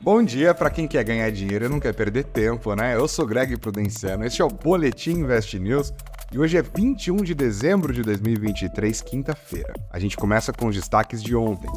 Bom dia para quem quer ganhar dinheiro e não quer perder tempo, né? Eu sou Greg Prudenciano, este é o Boletim Invest News e hoje é 21 de dezembro de 2023, quinta-feira. A gente começa com os destaques de ontem.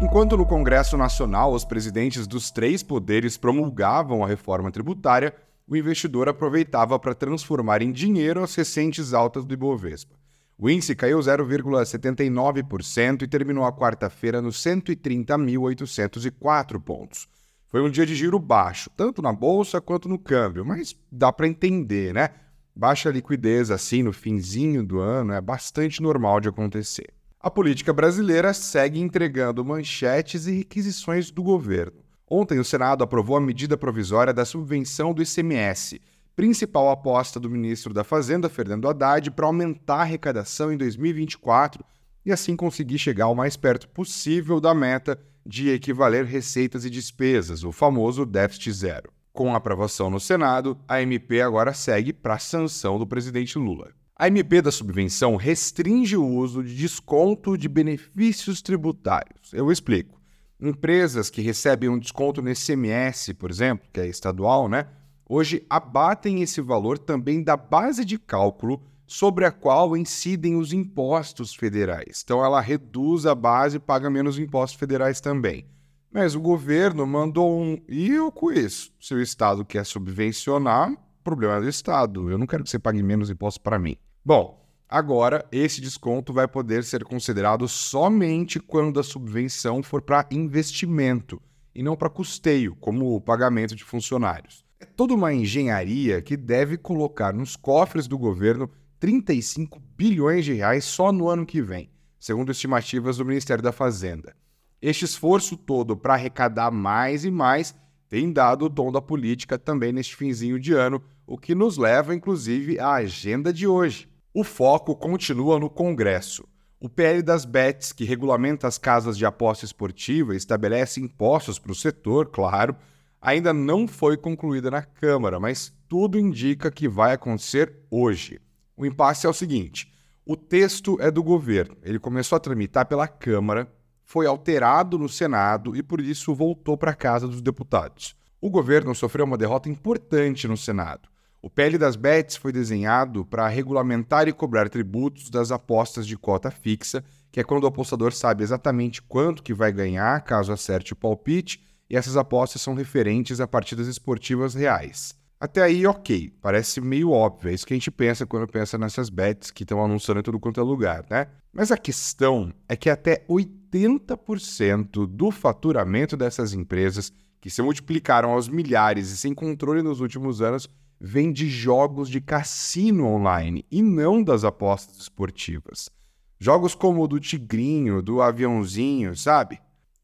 Enquanto no Congresso Nacional os presidentes dos três poderes promulgavam a reforma tributária, o investidor aproveitava para transformar em dinheiro as recentes altas do Ibovespa. O índice caiu 0,79% e terminou a quarta-feira nos 130.804 pontos. Foi um dia de giro baixo, tanto na bolsa quanto no câmbio, mas dá para entender, né? Baixa liquidez assim no finzinho do ano é bastante normal de acontecer. A política brasileira segue entregando manchetes e requisições do governo. Ontem o Senado aprovou a medida provisória da subvenção do ICMS, principal aposta do ministro da Fazenda, Fernando Haddad, para aumentar a arrecadação em 2024 e assim conseguir chegar o mais perto possível da meta de equivaler receitas e despesas, o famoso déficit zero. Com a aprovação no Senado, a MP agora segue para a sanção do presidente Lula. A MP da subvenção restringe o uso de desconto de benefícios tributários. Eu explico. Empresas que recebem um desconto no ICMS, por exemplo, que é estadual, né? Hoje abatem esse valor também da base de cálculo sobre a qual incidem os impostos federais. Então ela reduz a base e paga menos impostos federais também. Mas o governo mandou um. E eu com isso? Se o Estado quer subvencionar, problema é do Estado. Eu não quero que você pague menos impostos para mim. Bom, agora esse desconto vai poder ser considerado somente quando a subvenção for para investimento e não para custeio, como o pagamento de funcionários. Toda uma engenharia que deve colocar nos cofres do governo 35 bilhões de reais só no ano que vem, segundo estimativas do Ministério da Fazenda. Este esforço todo para arrecadar mais e mais tem dado o tom da política também neste finzinho de ano, o que nos leva, inclusive, à agenda de hoje. O foco continua no Congresso. O PL das BETs, que regulamenta as casas de aposta esportiva estabelece impostos para o setor, claro, ainda não foi concluída na Câmara, mas tudo indica que vai acontecer hoje. O impasse é o seguinte: o texto é do governo, ele começou a tramitar pela Câmara, foi alterado no Senado e por isso voltou para a Casa dos Deputados. O governo sofreu uma derrota importante no Senado. O PL das BETs foi desenhado para regulamentar e cobrar tributos das apostas de cota fixa, que é quando o apostador sabe exatamente quanto que vai ganhar caso acerte o palpite e essas apostas são referentes a partidas esportivas reais. Até aí, ok, parece meio óbvio, é isso que a gente pensa quando pensa nessas bets que estão anunciando em tudo quanto é lugar, né? Mas a questão é que até 80% do faturamento dessas empresas, que se multiplicaram aos milhares e sem controle nos últimos anos, vem de jogos de cassino online e não das apostas esportivas. Jogos como o do Tigrinho, do Aviãozinho, sabe?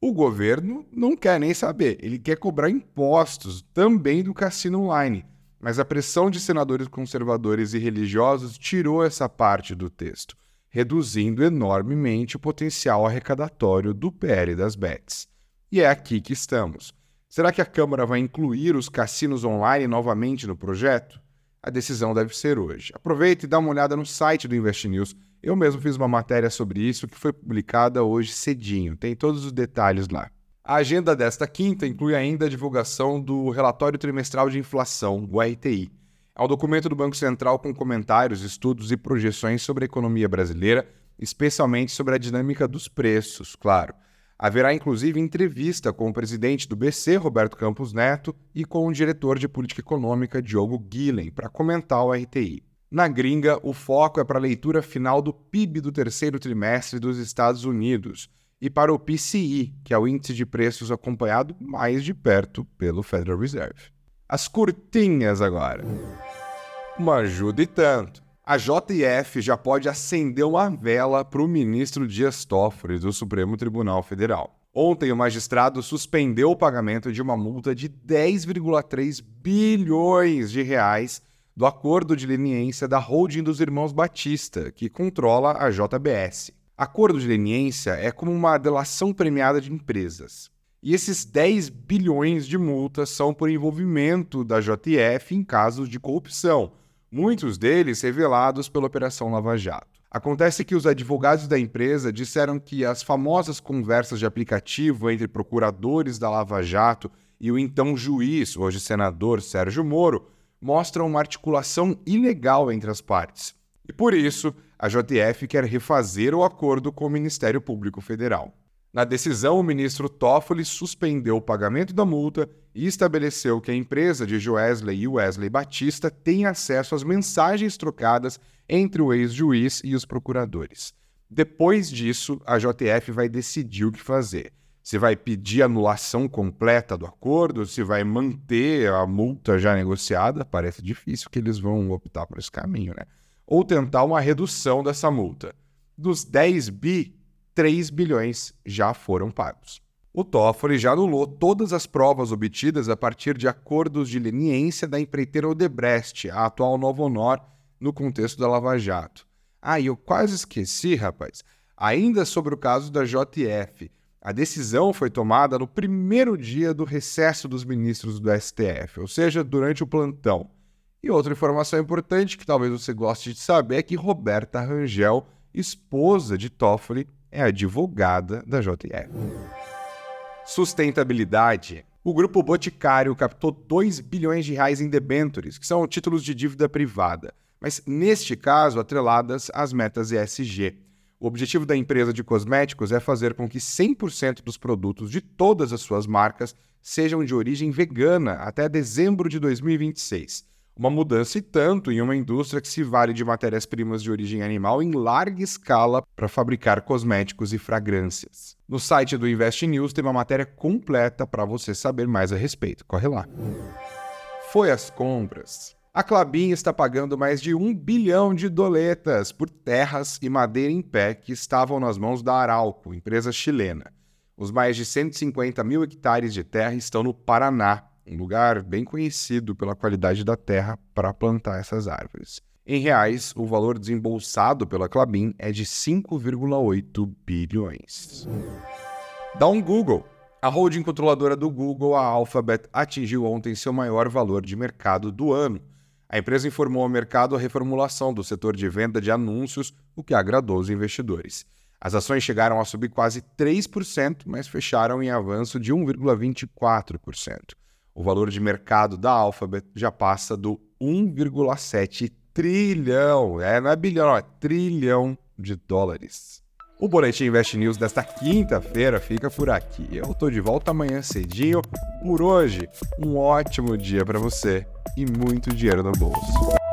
O governo não quer nem saber, ele quer cobrar impostos também do cassino online. Mas a pressão de senadores conservadores e religiosos tirou essa parte do texto, reduzindo enormemente o potencial arrecadatório do PL das bets. E é aqui que estamos. Será que a Câmara vai incluir os cassinos online novamente no projeto? A decisão deve ser hoje. Aproveite e dá uma olhada no site do Invest News eu mesmo fiz uma matéria sobre isso que foi publicada hoje cedinho, tem todos os detalhes lá. A agenda desta quinta inclui ainda a divulgação do Relatório Trimestral de Inflação, o RTI. É um documento do Banco Central com comentários, estudos e projeções sobre a economia brasileira, especialmente sobre a dinâmica dos preços, claro. Haverá inclusive entrevista com o presidente do BC, Roberto Campos Neto, e com o diretor de política econômica, Diogo Guilhem, para comentar o RTI. Na gringa, o foco é para a leitura final do PIB do terceiro trimestre dos Estados Unidos e para o PCI, que é o índice de preços acompanhado mais de perto pelo Federal Reserve. As curtinhas agora. Uma ajuda e tanto. A JF já pode acender uma vela para o ministro Dias Toffoli do Supremo Tribunal Federal. Ontem, o magistrado suspendeu o pagamento de uma multa de 10,3 bilhões de reais do acordo de leniência da holding dos irmãos Batista, que controla a JBS. Acordo de leniência é como uma delação premiada de empresas. E esses 10 bilhões de multas são por envolvimento da JF em casos de corrupção, muitos deles revelados pela Operação Lava Jato. Acontece que os advogados da empresa disseram que as famosas conversas de aplicativo entre procuradores da Lava Jato e o então juiz, hoje senador Sérgio Moro, mostram uma articulação ilegal entre as partes. E por isso, a JF quer refazer o acordo com o Ministério Público Federal. Na decisão, o ministro Toffoli suspendeu o pagamento da multa e estabeleceu que a empresa de Joesley e Wesley Batista tem acesso às mensagens trocadas entre o ex-juiz e os procuradores. Depois disso, a JF vai decidir o que fazer. Se vai pedir anulação completa do acordo, se vai manter a multa já negociada, parece difícil que eles vão optar por esse caminho, né? Ou tentar uma redução dessa multa. Dos 10 bi, 3 bilhões já foram pagos. O Toffoli já anulou todas as provas obtidas a partir de acordos de leniência da empreiteira Odebrecht, a atual Novo Honor, no contexto da Lava Jato. Ah, e eu quase esqueci, rapaz. Ainda sobre o caso da JF. A decisão foi tomada no primeiro dia do recesso dos ministros do STF, ou seja, durante o plantão. E outra informação importante que talvez você goste de saber é que Roberta Rangel, esposa de Toffoli, é advogada da JF. Sustentabilidade. O grupo Boticário captou 2 bilhões de reais em debêntures, que são títulos de dívida privada, mas neste caso atreladas às metas ESG. O objetivo da empresa de cosméticos é fazer com que 100% dos produtos de todas as suas marcas sejam de origem vegana até dezembro de 2026. Uma mudança e tanto em uma indústria que se vale de matérias-primas de origem animal em larga escala para fabricar cosméticos e fragrâncias. No site do Invest News tem uma matéria completa para você saber mais a respeito. Corre lá. Foi às compras. A Clabin está pagando mais de um bilhão de doletas por terras e madeira em pé que estavam nas mãos da Arauco, empresa chilena. Os mais de 150 mil hectares de terra estão no Paraná, um lugar bem conhecido pela qualidade da terra para plantar essas árvores. Em reais, o valor desembolsado pela Clabin é de 5,8 bilhões. Dá um Google. A holding controladora do Google, a Alphabet, atingiu ontem seu maior valor de mercado do ano. A empresa informou ao mercado a reformulação do setor de venda de anúncios, o que agradou os investidores. As ações chegaram a subir quase 3%, mas fecharam em avanço de 1,24% o valor de mercado da Alphabet já passa do 1,7 trilhão, é, não é bilhão, é trilhão de dólares. O Boletim Invest News desta quinta-feira fica por aqui. Eu tô de volta amanhã cedinho. Por hoje, um ótimo dia para você e muito dinheiro no bolso.